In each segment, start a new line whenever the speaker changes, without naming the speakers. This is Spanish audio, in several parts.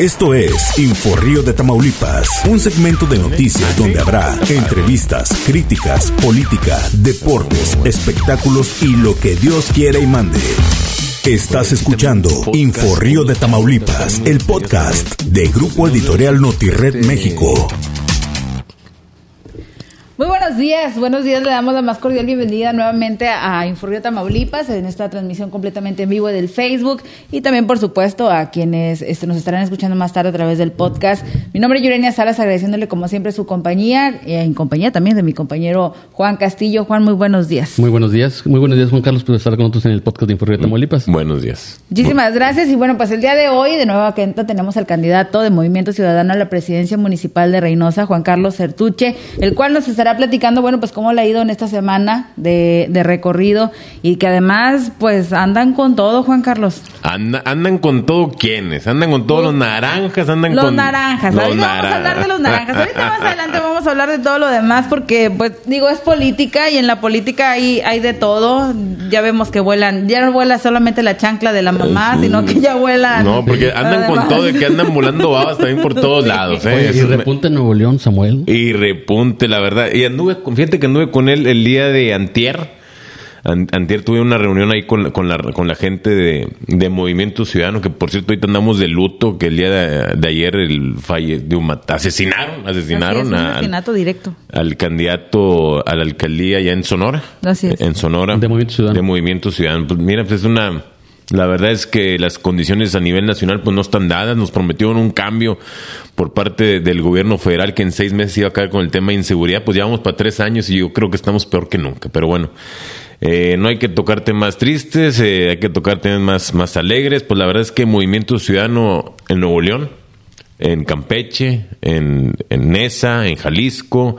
Esto es Inforrío de Tamaulipas, un segmento de noticias donde habrá entrevistas, críticas, política, deportes, espectáculos y lo que Dios quiera y mande. Estás escuchando Inforrío de Tamaulipas, el podcast de Grupo Editorial Notired México.
Muy buenos días, buenos días. Le damos la más cordial bienvenida nuevamente a Inforrio Tamaulipas en esta transmisión completamente en vivo del Facebook y también, por supuesto, a quienes este, nos estarán escuchando más tarde a través del podcast. Mi nombre es Yurenia Salas, agradeciéndole como siempre su compañía, y en compañía también de mi compañero Juan Castillo. Juan, muy buenos días.
Muy buenos días, muy buenos días, Juan Carlos, por estar con nosotros en el podcast de Inforrio Tamaulipas.
Buenos días.
Muchísimas gracias. Y bueno, pues el día de hoy, de nueva cuenta, tenemos al candidato de Movimiento Ciudadano a la presidencia municipal de Reynosa, Juan Carlos Certuche, el cual nos estará platicando, bueno, pues cómo le ha ido en esta semana de, de recorrido y que además, pues andan con todo, Juan Carlos.
andan con todo quiénes, andan con todos los naranjas, andan
los
con
naranjas.
Los
Ahorita vamos a hablar de los naranjas. Ahorita más adelante vamos a hablar de todo lo demás porque, pues, digo, es política y en la política hay, hay de todo. Ya vemos que vuelan, ya no vuela solamente la chancla de la mamá, sino que ya vuelan.
No, porque andan con todo y que andan volando babas también por todos lados. ¿eh?
Oye, y repunte en Nuevo León, Samuel.
Y repunte, la verdad. Y anduve, fíjate que anduve con él el día de antier. An- Antier tuve una reunión ahí con, la- con, la, con la gente de, de Movimiento Ciudadano, que por cierto ahorita andamos de luto, que el día de, de ayer el falle, de un mat- asesinaron,
es,
asesinaron
un
al,
asesinato directo.
al candidato a la alcaldía allá en Sonora.
Así es.
En Sonora.
De Movimiento Ciudadano.
De Movimiento Ciudadano. Pues mira, pues es una... La verdad es que las condiciones a nivel nacional pues no están dadas. Nos prometieron un cambio por parte de- del gobierno federal que en seis meses iba a caer con el tema de inseguridad. Pues llevamos para tres años y yo creo que estamos peor que nunca. Pero bueno, eh, no hay que tocar temas tristes, eh, hay que tocar temas más, más alegres. Pues la verdad es que Movimiento Ciudadano en Nuevo León, en Campeche, en, en Nesa, en Jalisco,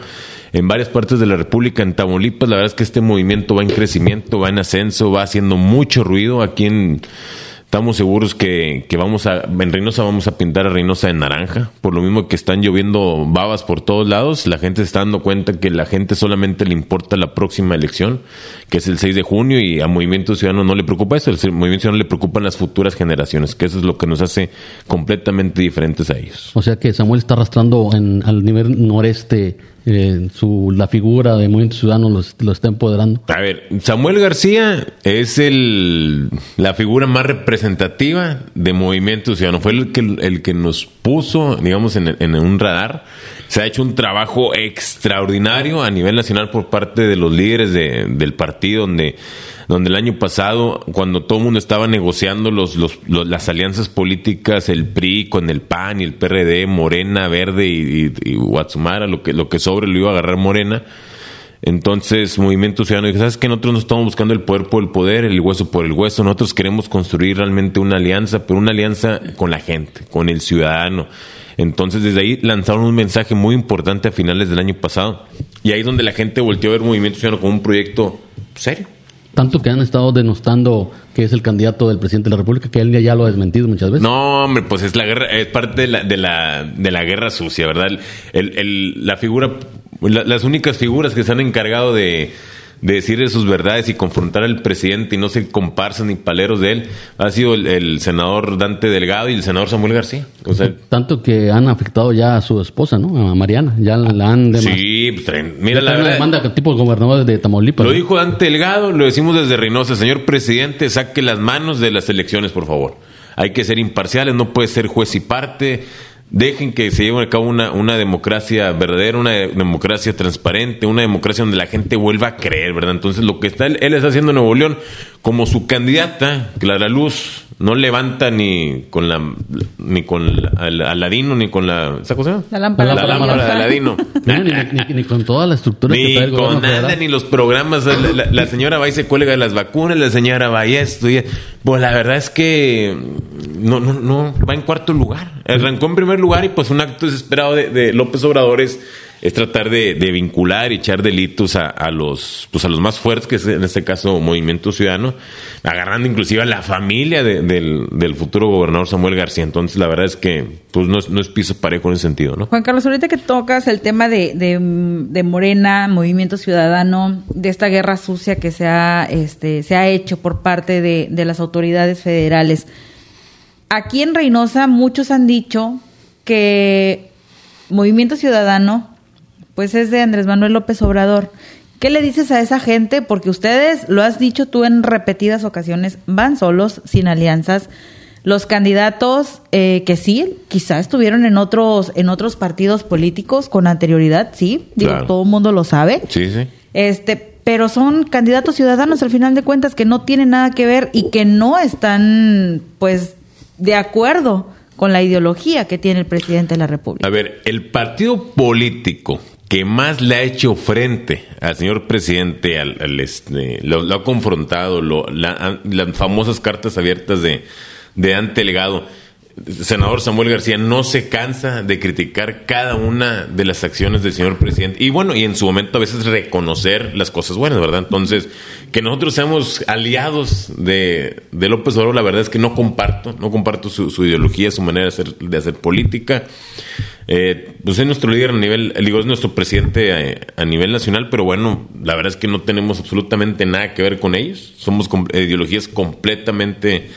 en varias partes de la República, en Tamaulipas. La verdad es que este movimiento va en crecimiento, va en ascenso, va haciendo mucho ruido. Aquí en, estamos seguros que, que vamos a, en Reynosa vamos a pintar a Reynosa de naranja. Por lo mismo que están lloviendo babas por todos lados, la gente se está dando cuenta que la gente solamente le importa la próxima elección, que es el 6 de junio, y a Movimiento Ciudadano no le preocupa eso. El Movimiento Ciudadano le preocupan las futuras generaciones, que eso es lo que nos hace completamente diferentes a ellos.
O sea que Samuel está arrastrando en, al nivel noreste eh, su, la figura de Movimiento Ciudadano, lo, lo está empoderando.
A ver, Samuel García es el la figura más representativa de Movimiento Ciudadano. Fue el que, el que nos puso, digamos, en, en un radar. Se ha hecho un trabajo extraordinario a nivel nacional por parte de los líderes de- del partido, donde, donde el año pasado, cuando todo el mundo estaba negociando los, los, los- las alianzas políticas, el PRI con el PAN y el PRD, Morena, Verde y, y, y Guatsumara, lo que, lo que sobre lo iba a agarrar Morena. Entonces, Movimiento Ciudadano dice, ¿sabes que Nosotros no estamos buscando el poder por el poder, el hueso por el hueso. Nosotros queremos construir realmente una alianza, pero una alianza con la gente, con el ciudadano. Entonces, desde ahí lanzaron un mensaje muy importante a finales del año pasado. Y ahí es donde la gente volteó a ver Movimiento Ciudadano como un proyecto serio.
Tanto que han estado denostando que es el candidato del presidente de la República, que él ya lo ha desmentido muchas veces.
No, hombre, pues es la guerra, es parte de la, de la, de la guerra sucia, ¿verdad? El, el- la figura, la- las únicas figuras que se han encargado de, de decir sus verdades y confrontar al presidente y no se comparsan ni paleros de él, ha sido el, el senador Dante Delgado y el senador Samuel García. O sea,
Tanto que han afectado ya a su esposa, ¿no? A Mariana. Ya la han demandado.
sí, pues, traen- mira, la verdad.
demanda tipo gobernador de Tamaulipas.
Lo
¿no?
dijo Dante Delgado, lo decimos desde Reynosa. Señor presidente, saque las manos de las elecciones, por favor. Hay que ser imparciales, no puede ser juez y parte. Dejen que se lleve a cabo una, una democracia verdadera, una de- democracia transparente, una democracia donde la gente vuelva a creer, ¿verdad? Entonces, lo que está él, él está haciendo en Nuevo León, como su candidata, Clara Luz, no levanta ni con la ni con la- al- Aladino ni con la ¿esa cosa?
La lámpara
la lámpara de. Aladino.
No, ni, ni- ni con toda la estructura que
Ni
trae el gobierno
con nada,
federal.
ni los programas. La, la- la señora va y se cuelga de las vacunas, la señora va y esto. y- Pues la verdad es que no, no, no, va en cuarto lugar. Arrancó en primer lugar y pues un acto desesperado de, de López Obrador es, es tratar de, de vincular y echar delitos a, a los pues a los más fuertes, que es en este caso Movimiento Ciudadano, agarrando inclusive a la familia de- del, del futuro gobernador Samuel García. Entonces la verdad es que pues no es, no es piso parejo en ese sentido, ¿no?
Juan Carlos, ahorita que tocas el tema de, de, de Morena, Movimiento Ciudadano, de esta guerra sucia que se ha, este, se ha hecho por parte de, de las autoridades federales, aquí en Reynosa muchos han dicho que Movimiento Ciudadano, pues es de Andrés Manuel López Obrador. ¿Qué le dices a esa gente? Porque ustedes, lo has dicho tú en repetidas ocasiones, van solos, sin alianzas. Los candidatos eh, que sí, quizá estuvieron en otros, en otros partidos políticos con anterioridad, sí, digo,
Claro.
todo el mundo lo sabe.
Sí, sí.
Este, pero son candidatos ciudadanos al final de cuentas que no tienen nada que ver y que no están, pues, de acuerdo con la ideología que tiene el presidente de la República.
A ver, el partido político que más le ha hecho frente al señor presidente, al, este, lo, ha confrontado, lo- la- las famosas cartas abiertas de, de Ante Legado, senador Samuel García no se cansa de criticar cada una de las acciones del señor presidente y bueno, y en su momento a veces reconocer las cosas buenas, ¿verdad? Entonces, que nosotros seamos aliados de, de López Obrador, la verdad es que no comparto, no comparto su, su ideología, su manera de hacer, de hacer política. Eh, pues es nuestro líder a nivel, digo, es nuestro presidente eh, a, nivel nacional, pero bueno, la verdad es que no tenemos absolutamente nada que ver con ellos. Somos com- ideologías completamente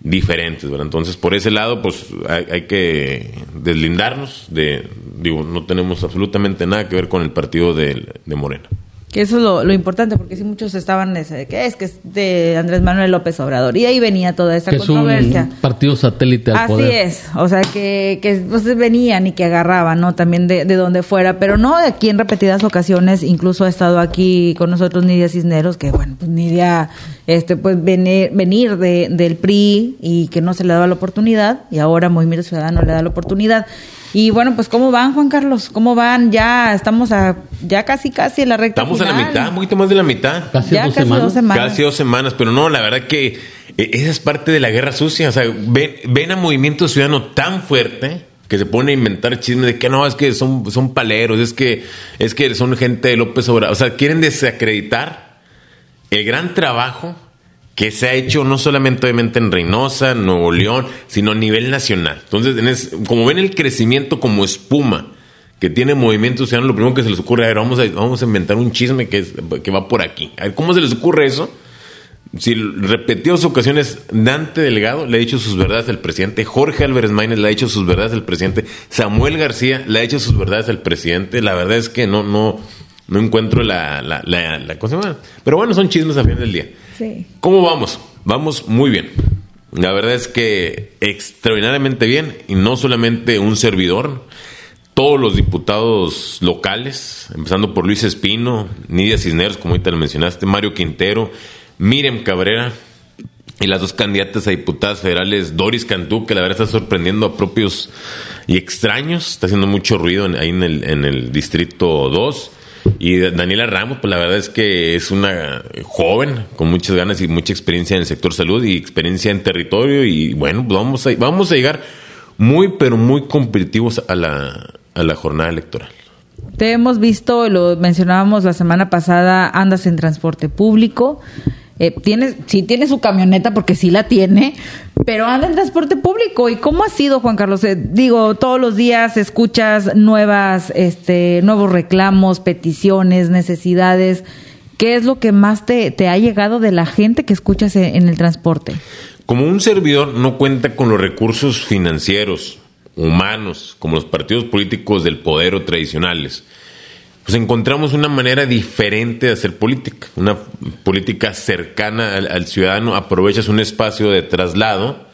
diferentes, ¿verdad? Entonces, por ese lado, pues hay, que deslindarnos de, digo, no tenemos absolutamente nada que ver con el partido de Morena.
Que eso es lo, lo importante, porque sí muchos estaban, ese, que es que es de Andrés Manuel López Obrador. Y ahí venía toda esta
que es
controversia.
un partido satélite al
Así
poder.
es, o sea, que, que pues, venían y que agarraban, ¿no? También de, de donde fuera, pero no aquí en repetidas ocasiones, incluso ha estado aquí con nosotros Nidia Cisneros, que bueno, pues Nidia, este, pues venir, venir de, del PRI y que no se le daba la oportunidad, y ahora Movimiento Ciudadano le da la oportunidad. Y bueno, pues ¿cómo van, Juan Carlos? ¿Cómo van? Ya estamos a, ya casi, casi en la recta
Estamos a la mitad, un poquito más de la mitad.
Casi
Ya
dos
casi
semanas.
dos semanas.
Casi dos semanas, pero no, la verdad que eh, esa es parte de la guerra sucia. O sea, ven, ven a Movimiento Ciudadano tan fuerte que se pone a inventar chismes de que no, es que son, son paleros, es que, es que son gente de López Obrador. O sea, quieren desacreditar el gran trabajo que se ha hecho no solamente obviamente en Reynosa, Nuevo León, sino a nivel nacional. Entonces, en es- como ven el crecimiento como espuma que tiene Movimiento Ciudadano, lo primero que se les ocurre, a ver, vamos a, vamos a inventar un chisme que, es- que va por aquí. A ver, ¿cómo se les ocurre eso? Si repetidas ocasiones Dante Delgado le ha dicho sus verdades al presidente, Jorge Álvarez Maínez le ha dicho sus verdades al presidente, Samuel García le ha hecho sus verdades al presidente. La verdad es que no, no, no encuentro la, la, la, la. Pero bueno, son chismes al final del día. ¿Cómo vamos? Vamos muy bien. La verdad es que extraordinariamente bien y no solamente un servidor, todos los diputados locales, empezando por Luis Espino, Nidia Cisneros, como ahorita lo mencionaste, Mario Quintero, Miriam Cabrera y las dos candidatas a diputadas federales, Doris Cantú, que la verdad está sorprendiendo a propios y extraños, está haciendo mucho ruido en- ahí en el, en el distrito 2. Y Daniela Ramos, pues la verdad es que es una joven con muchas ganas y mucha experiencia en el sector salud y experiencia en territorio. Y bueno, pues vamos a, vamos a llegar muy, pero muy competitivos a la, a la jornada electoral.
Te hemos visto, lo mencionábamos la semana pasada, andas en transporte público. Eh, tienes, sí tiene su camioneta porque sí la tiene, pero anda en transporte público. ¿Y cómo ha sido, Juan Carlos? Eh, digo, todos los días escuchas nuevas, este, nuevos reclamos, peticiones, necesidades. ¿Qué es lo que más te, te ha llegado de la gente que escuchas en, en el transporte?
Como un servidor no cuenta con los recursos financieros, humanos, como los partidos políticos del poder o tradicionales, pues encontramos una manera diferente de hacer política, una política cercana al, ciudadano, aprovechas un espacio de traslado,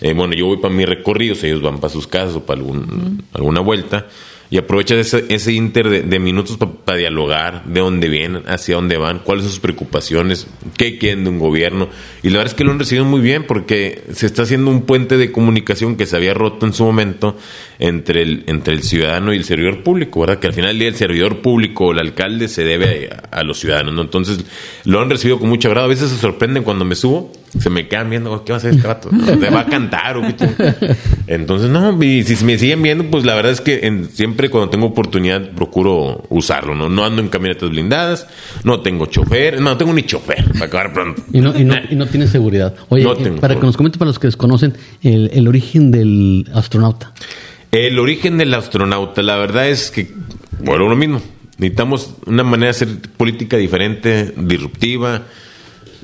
eh, bueno, yo voy para mis recorridos, ellos van para sus casas o para algún, alguna vuelta, y aprovechas ese, ese inter de, de minutos para dialogar, de dónde vienen, hacia dónde van, cuáles son sus preocupaciones, qué quieren de un gobierno. Y la verdad es que lo han recibido muy bien porque se está haciendo un puente de comunicación que se había roto en su momento entre el, entre el ciudadano y el servidor público, ¿verdad? Que al final del día el servidor público o el alcalde se debe a, a los ciudadanos, ¿no? Entonces lo han recibido con mucho agrado. A veces se sorprenden cuando me subo, se me quedan viendo, "Oh, ¿qué va a hacer este vato? ¿Te va a cantar o qué chingo?". Entonces, no, y si me siguen viendo, pues la verdad es que en- siempre cuando tengo oportunidad procuro usarlo, ¿no? No ando en camionetas blindadas, no tengo chofer, no, no tengo ni chofer, para acabar pronto.
Y no, y no, y no tiene seguridad. Oye,
No
eh,
tengo
para que nos comentes para los que desconocen el, el origen del astronauta.
El origen del astronauta, la verdad es que, bueno, lo mismo. Necesitamos una manera de hacer política diferente, disruptiva.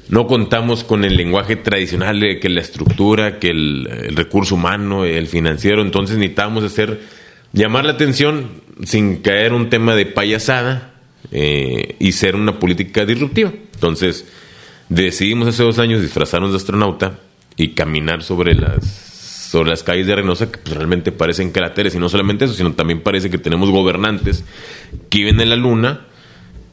No contamos con el lenguaje tradicional de que la estructura, que el, recurso humano, el financiero, entonces necesitamos hacer, llamar la atención sin caer un tema de payasada eh, y ser una política disruptiva. Entonces, decidimos hace dos años disfrazarnos de astronauta y caminar sobre las sobre las calles de Reynosa que pues, realmente parecen cráteres y no solamente eso, sino también parece que tenemos gobernantes que viven en la luna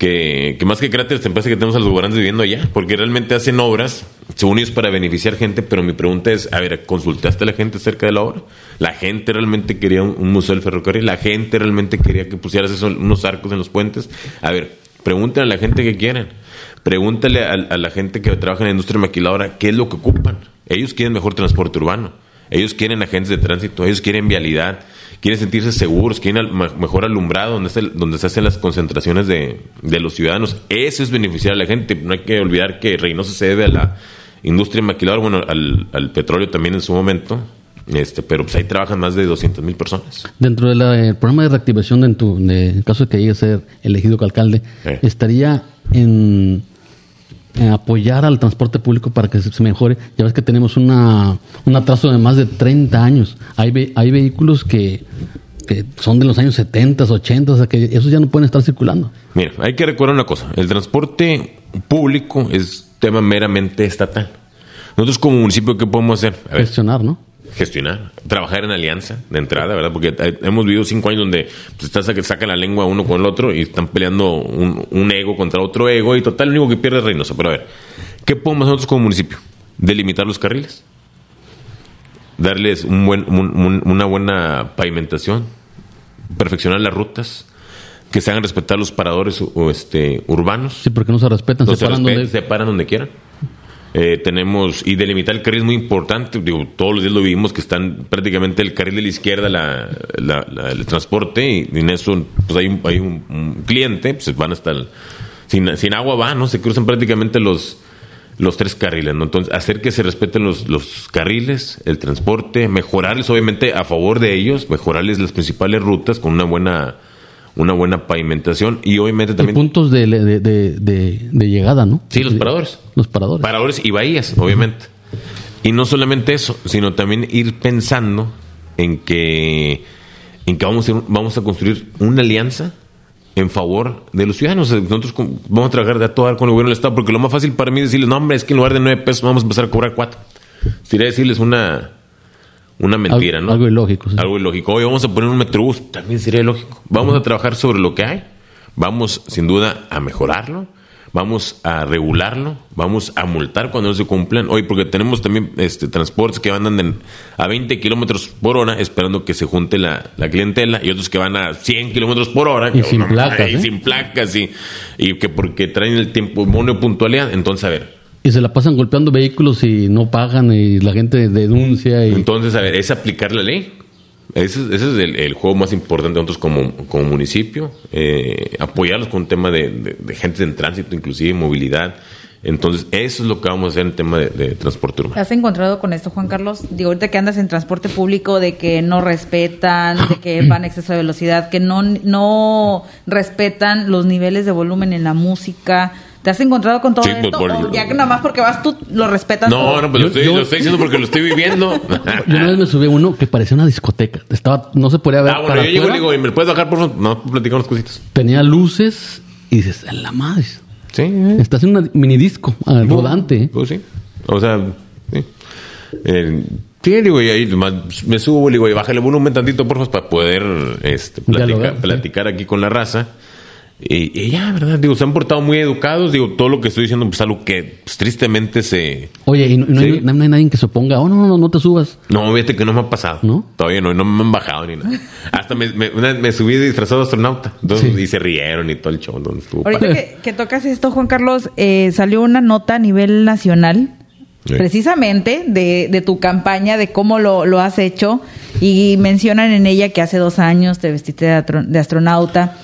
que, que más que cráteres te parece que tenemos a los gobernantes viviendo allá, porque realmente hacen obras, según ellos, para beneficiar gente, pero mi pregunta es, a ver, ¿consultaste a la gente acerca de la obra? ¿La gente realmente quería un, museo del ferrocarril? ¿La gente realmente quería que pusieras eso, unos arcos en los puentes? A ver, pregúntale a la gente que quieren. Pregúntale a, a la gente que trabaja en la industria maquiladora qué es lo que ocupan. Ellos quieren mejor transporte urbano. Ellos quieren agentes de tránsito, ellos quieren vialidad, quieren sentirse seguros, quieren al- mejor alumbrado donde, se- donde se hacen las concentraciones de, de los ciudadanos. Eso es beneficiar a la gente. No hay que olvidar que Reynosa se debe a la industria maquiladora, bueno, al, al petróleo también en su momento, este, pero pues ahí trabajan más de 200 mil personas.
Dentro del programa de reactivación, de en, tu, de- en caso de que llegue a ser elegido alcalde, estaría en, en apoyar al transporte público para que se, se mejore. Ya ves que tenemos una, un atraso de más de 30 años. Hay, ve- hay vehículos que, que son de los años 70, 80, o sea que esos ya no pueden estar circulando.
Mira, hay que recordar una cosa. El transporte público es tema meramente estatal. Nosotros como municipio, ¿qué podemos hacer? A ver,
Gestionar, ¿no?
Gestionar, trabajar en alianza de entrada, ¿verdad? Porque hemos vivido cinco años donde pues, estás a que sacan la lengua uno con el otro y están peleando un, un ego contra otro ego y total, lo único que pierde es Reynosa. Pero a ver, ¿qué podemos nosotros como municipio? Delimitar los carriles, darles un buen, un- un- una buena pavimentación, perfeccionar las rutas, que se hagan respetar los paradores o, este, urbanos.
Sí, porque no se respetan,
No
se paran donde-
se paran donde quieran. Eh, tenemos, y delimitar el carril es muy importante, digo, todos los días lo vivimos que están prácticamente el carril de la izquierda, la, el transporte, y en eso pues hay un, hay un cliente, pues van hasta el, sin, sin agua va, ¿no? Se cruzan prácticamente los, los tres carriles, ¿no? Entonces, hacer que se respeten los, los carriles, el transporte, mejorarles, obviamente, a favor de ellos, mejorarles las principales rutas con una buena, una buena pavimentación y obviamente
y
también...
puntos de, de, de, de- de llegada, ¿no?
Sí, los paradores.
Los paradores.
Paradores y bahías, obviamente. Y no solamente eso, sino también ir pensando en que, en que vamos, a, vamos a construir una alianza en favor de los ciudadanos. Nosotros vamos a trabajar de a todo dar con el gobierno del Estado, porque lo más fácil para mí es decirles, no, hombre, es que en lugar de nueve pesos vamos a empezar a cobrar cuatro. Sería decirles una, una mentira, ¿no?
algo ilógico, sí.
Algo ilógico. Oye, vamos a poner un metrobús, también sería ilógico. Vamos a trabajar sobre lo que hay. Vamos, sin duda, a mejorarlo. Vamos a regularlo. Vamos a multar cuando no se cumplan. Oye, porque tenemos también este, transportes que andan en- a 20 kilómetros por hora esperando que se junte la, la clientela y otros que van a 100 kilómetros por hora.
Y sin placas,
y
¿eh?
sin placas. Y, y que porque traen el tiempo monopuntualidad. Entonces, a ver,
Y se la pasan golpeando vehículos y no pagan y la gente denuncia y
Entonces, a ver, es aplicar la ley. Ese, es- ese es el, el juego más importante de nosotros como, como municipio. eh, apoyarlos con un tema de, de, de gente en tránsito, inclusive movilidad. Entonces, eso es lo que vamos a hacer en tema de, de transporte urbano.
¿Has encontrado con esto, Juan Carlos? Digo, ahorita que andas en transporte público, de que no respetan, de que van a exceso de velocidad, que no, no respetan los niveles de volumen en la música. ¿Te has encontrado con todo
Sí,
esto?
por-
¿O ya que nada más porque vas tú lo respetas
No,
todo?
no, pues lo
Yo-
estoy,
yo-
lo estoy diciendo porque lo estoy viviendo.
Yo una vez me subí a uno que parecía una discoteca. Estaba, no se podía ver
ah, bueno,
para
yo llego y digo, "¿Y ¿me puedes bajar por favor? No, platicar unas cositas.
Tenía luces y dices, "A la madre.
Sí.
Estás en una mini disco ah, rodante. ¿eh?
Pues sí. O sea, sí. Eh, sí, digo, y ahí me subo, le digo, y bájale el volumen tantito, por favor, para poder este, platicar,
Dialogar, sí.
platicar aquí con la raza. Y, y ya, ¿verdad? Digo, se han portado muy educados. Digo, todo lo que estoy diciendo, pues algo que pues, tristemente se.
Oye, y no, no hay, no hay nadie que se oponga. Oh, no, no, no, no te subas.
No, fíjate que no me ha pasado.
¿No?
Todavía no, no me han bajado ni nada. Hasta me, me, una vez me subí disfrazado de astronauta. Entonces,
Sí.
Y se rieron y todo el show. Entonces,
Ahorita que, que tocas esto, Juan Carlos, eh, salió una nota a nivel nacional,
Sí.
precisamente de, de tu campaña, de cómo lo, lo has hecho, y mencionan en ella que hace dos años te vestiste de astronauta.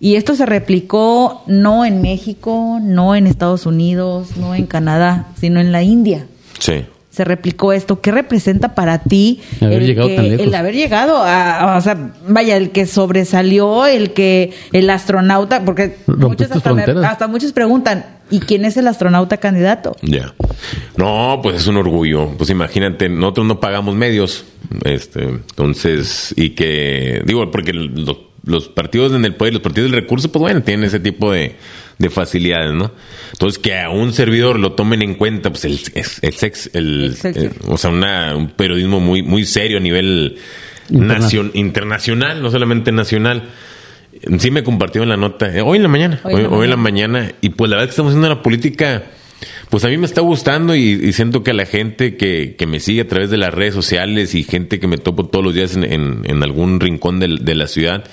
Y esto se replicó no en México, no en Estados Unidos, no en Canadá, sino en la India.
Sí.
se replicó esto. ¿Qué representa para ti
Haber llegado
que-
tan lejos.
el haber llegado a, o sea, vaya, el que sobresalió, el que el astronauta, porque muchos hasta, me- hasta muchos preguntan, ¿y quién es el astronauta candidato?
Ya. No, pues es un orgullo. Pues imagínate, nosotros no pagamos medios. Este, entonces, y que, digo, porque los, los partidos en el poder, los partidos del recurso, pues bueno, tienen ese tipo de, de facilidades, ¿no? Entonces, que a un servidor lo tomen en cuenta, pues el, es- el sex, el, eh, o sea, una- un periodismo muy, muy serio a nivel
Interna-
nacion- internacional, no solamente nacional. Sí me compartió en la nota, eh, hoy en la mañana,
Hoy
hoy,
en la
hoy en la
mañana.
mañana, y pues la verdad que estamos haciendo una política, pues a mí me está gustando y, y siento que a la gente que, que me sigue a través de las redes sociales y gente que me topo todos los días en, en- en algún rincón del- de, la ciudad,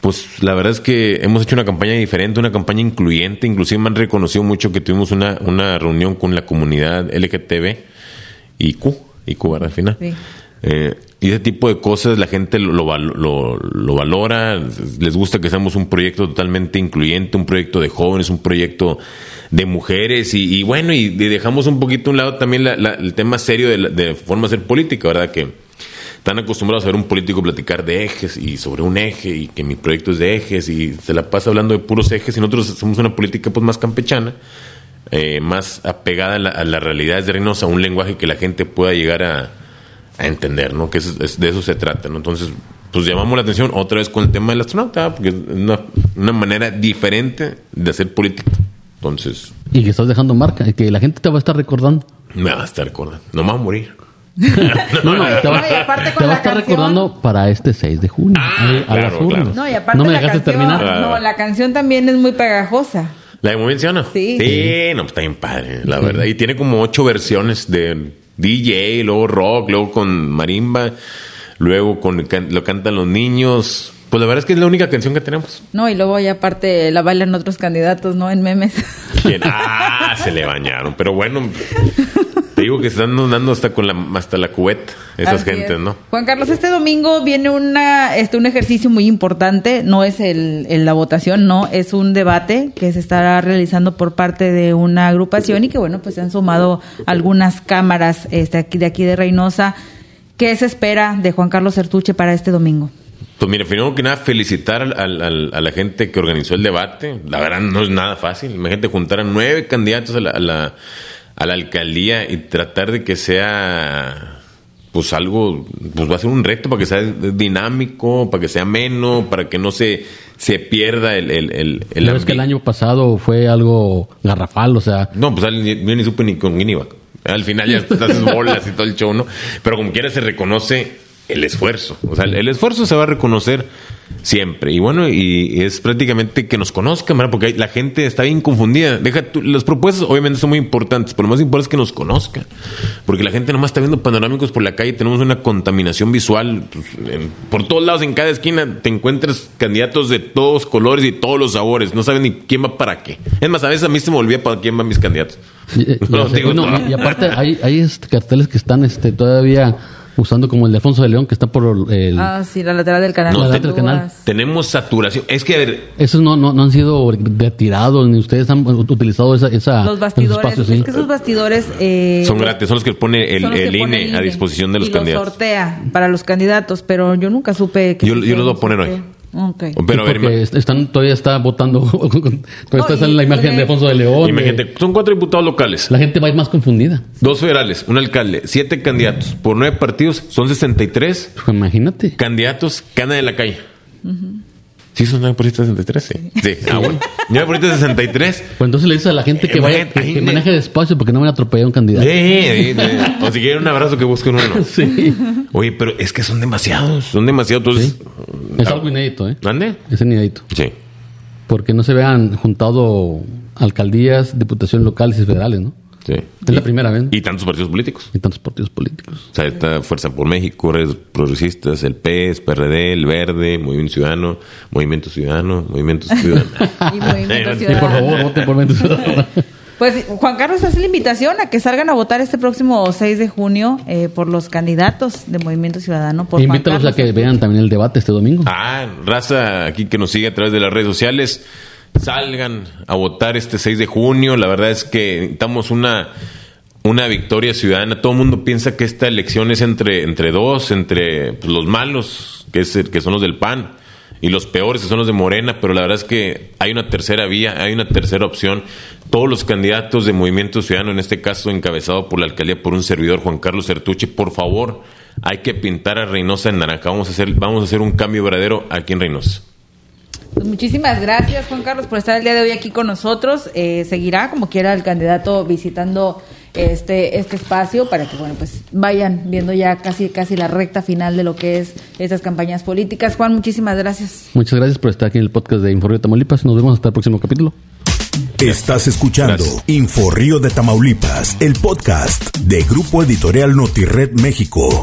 pues la verdad es que hemos hecho una campaña diferente, una campaña incluyente, inclusive me han reconocido mucho que tuvimos una, una reunión con la comunidad LGTB y Q, y Q, ¿verdad? Al final.
Sí.
Eh, y ese tipo de cosas la gente lo, lo, lo- lo valora, les gusta que seamos un proyecto totalmente incluyente, un proyecto de jóvenes, un proyecto de mujeres y, y bueno, y, de- dejamos un poquito a un lado también la- la- el tema serio de, la- de forma de ser política, ¿verdad? Que están acostumbrados a ver un político platicar de ejes y sobre un eje y que mi proyecto es de ejes y se la pasa hablando de puros ejes y nosotros hacemos una política pues más campechana, eh, más apegada a, a las realidades de Reynosa, un lenguaje que la gente pueda llegar a, a entender, ¿no? Que es- es- de eso se trata, ¿no? Entonces, pues llamamos la atención otra vez con el tema del astronauta, porque es una, una manera diferente de hacer política. Entonces,
Y que estás dejando marca, que la gente te va a estar recordando.
me va a estar acordando. No me va a morir.
No, no, te va,
No, y aparte con
te va
la
a estar
canción-
recordando para este 6 de junio.
Ah,
a- a
claro,
las
claro.
No, y aparte
No me
la
dejaste
canción,
terminar.
no, la canción también es muy pegajosa.
¿La de Movimiento Ciudadano?
Sí.
Sí, no, pues está bien padre, la verdad. Y tiene como ocho versiones de DJ, luego rock, luego con marimba, luego con can- lo cantan los niños. Pues la verdad es que es la única canción que tenemos.
No, y luego ya aparte la bailan otros candidatos, ¿no? En memes.
Ah, se le bañaron. Pero bueno, digo que se están dando hasta con la hasta la cubeta esas
Así
gentes,
es.
¿no?
Juan Carlos, este domingo viene una, este, un ejercicio muy importante, no es el, el- la votación, no, es un debate que se estará realizando por parte de una agrupación y que bueno, pues se han sumado algunas cámaras este, aquí, de aquí de Reynosa. ¿Qué se espera de Juan Carlos Sertuche para este domingo?
Pues mira, primero que nada, felicitar al- a la gente que organizó el debate. La verdad no es nada fácil. Imagínate juntar a nueve candidatos a la, a la, a la alcaldía y tratar de que sea pues algo, pues va a ser un reto para que sea dinámico, para que sea ameno, para que no se, se pierda el, el, el,
ves que el año pasado fue algo garrafal, o sea,
No, pues yo ni supe ni con quién iba. Al final ya haces bolas y todo el show, ¿no? Pero como quiera se reconoce el esfuerzo. O sea, el esfuerzo se va a reconocer siempre. Y bueno, y es prácticamente que nos conozcan, ¿verdad? Porque la gente está bien confundida. Deja tú- las propuestas obviamente son muy importantes, pero lo más importante es que nos conozcan. Porque la gente nomás está viendo panorámicos por la calle, tenemos una contaminación visual. pues, en- por todos lados, en cada esquina, te encuentras candidatos de todos colores y todos los sabores. No saben ni quién va para qué. Es más, a veces a mí se me olvida para quién van mis candidatos.
y, y-
No, digo,
no,
no.
y aparte hay, hay este, carteles que están este, todavía usando como el de Alfonso de León que está por el...
Ah, sí, la lateral del canal.
No,
La
te-
lateral del canal.
Tenemos saturación. Es que, a ver,
Esos no, no, no han sido retirados, ni ustedes han utilizado esa, esa
Los
esos
bastidores,
espacios, sí.
es que esos bastidores... eh,
son gratis, son los que pone el,
que
el
pone
INE a disposición de los
y
candidatos.
Los sortea para los candidatos, pero yo nunca supe que...
Yo- yo los voy a poner hoy.
Sorteo. Ok.
Pero a ver,
están, todavía está votando, todavía está en la imagen de Alfonso de León. de-
imagínate, son cuatro diputados locales,
la gente va a ir más confundida.
dos federales, un alcalde, siete candidatos por nueve partidos, son 63
Pues imagínate.
candidatos que andan en la calle. ¿Sí son 9 por 63? Sí. sí. Ah, bueno. 9 por 63.
Pues entonces le dices a la gente que
Eh,
vaya, que,
me-
maneje despacio porque no van a atropellar a un candidato.
Sí, sí, sí. O si quieren un abrazo que busquen uno.
Sí.
Oye, pero es que son demasiados, son demasiados. Entonces,
Es algo inédito, ¿eh?
¿Dónde?
Es inédito.
Sí.
Porque no se vean juntado alcaldías, diputaciones locales y federales, ¿no?
Sí.
Es la primera vez.
Y tantos partidos políticos.
Y tantos partidos políticos.
O sea, está Fuerza por México, Redes Progresistas, el PES, PRD, el Verde, Movimiento Ciudadano, Movimiento Ciudadano, Movimiento Ciudadano.
Y Movimiento
Y por
Ciudadano.
favor, voten por Movimiento Ciudadano.
Pues Juan Carlos hace la invitación a que salgan a votar este próximo 6 de junio eh, por los candidatos de Movimiento Ciudadano. Por Juan
Invítalos a que vean también el debate este domingo.
Ah, raza aquí que nos sigue a través de las redes sociales, salgan a votar este 6 de junio. La verdad es que necesitamos una, una victoria ciudadana. Todo el mundo piensa que esta elección es entre, entre dos, entre pues, los malos, que, es, que son los del PAN, y los peores, que son los de Morena, pero la verdad es que hay una tercera vía, hay una tercera opción. Todos los candidatos de Movimiento Ciudadano, en este caso encabezado por la alcaldía por un servidor, Juan Carlos Certuche, por favor, hay que pintar a Reynosa en naranja. Vamos a hacer, vamos a hacer un cambio verdadero aquí en Reynosa.
Pues muchísimas gracias, Juan Carlos, por estar el día de hoy aquí con nosotros. Eh, seguirá, como quiera, el candidato visitando este, este espacio para que, bueno, pues vayan viendo ya casi, casi la recta final de lo que es estas campañas políticas. Juan, muchísimas gracias.
Muchas gracias por estar aquí en el podcast de Informe de Tamaulipas. Nos vemos hasta el próximo capítulo.
Estás escuchando Info Río de Tamaulipas, el podcast de Grupo Editorial Notired México.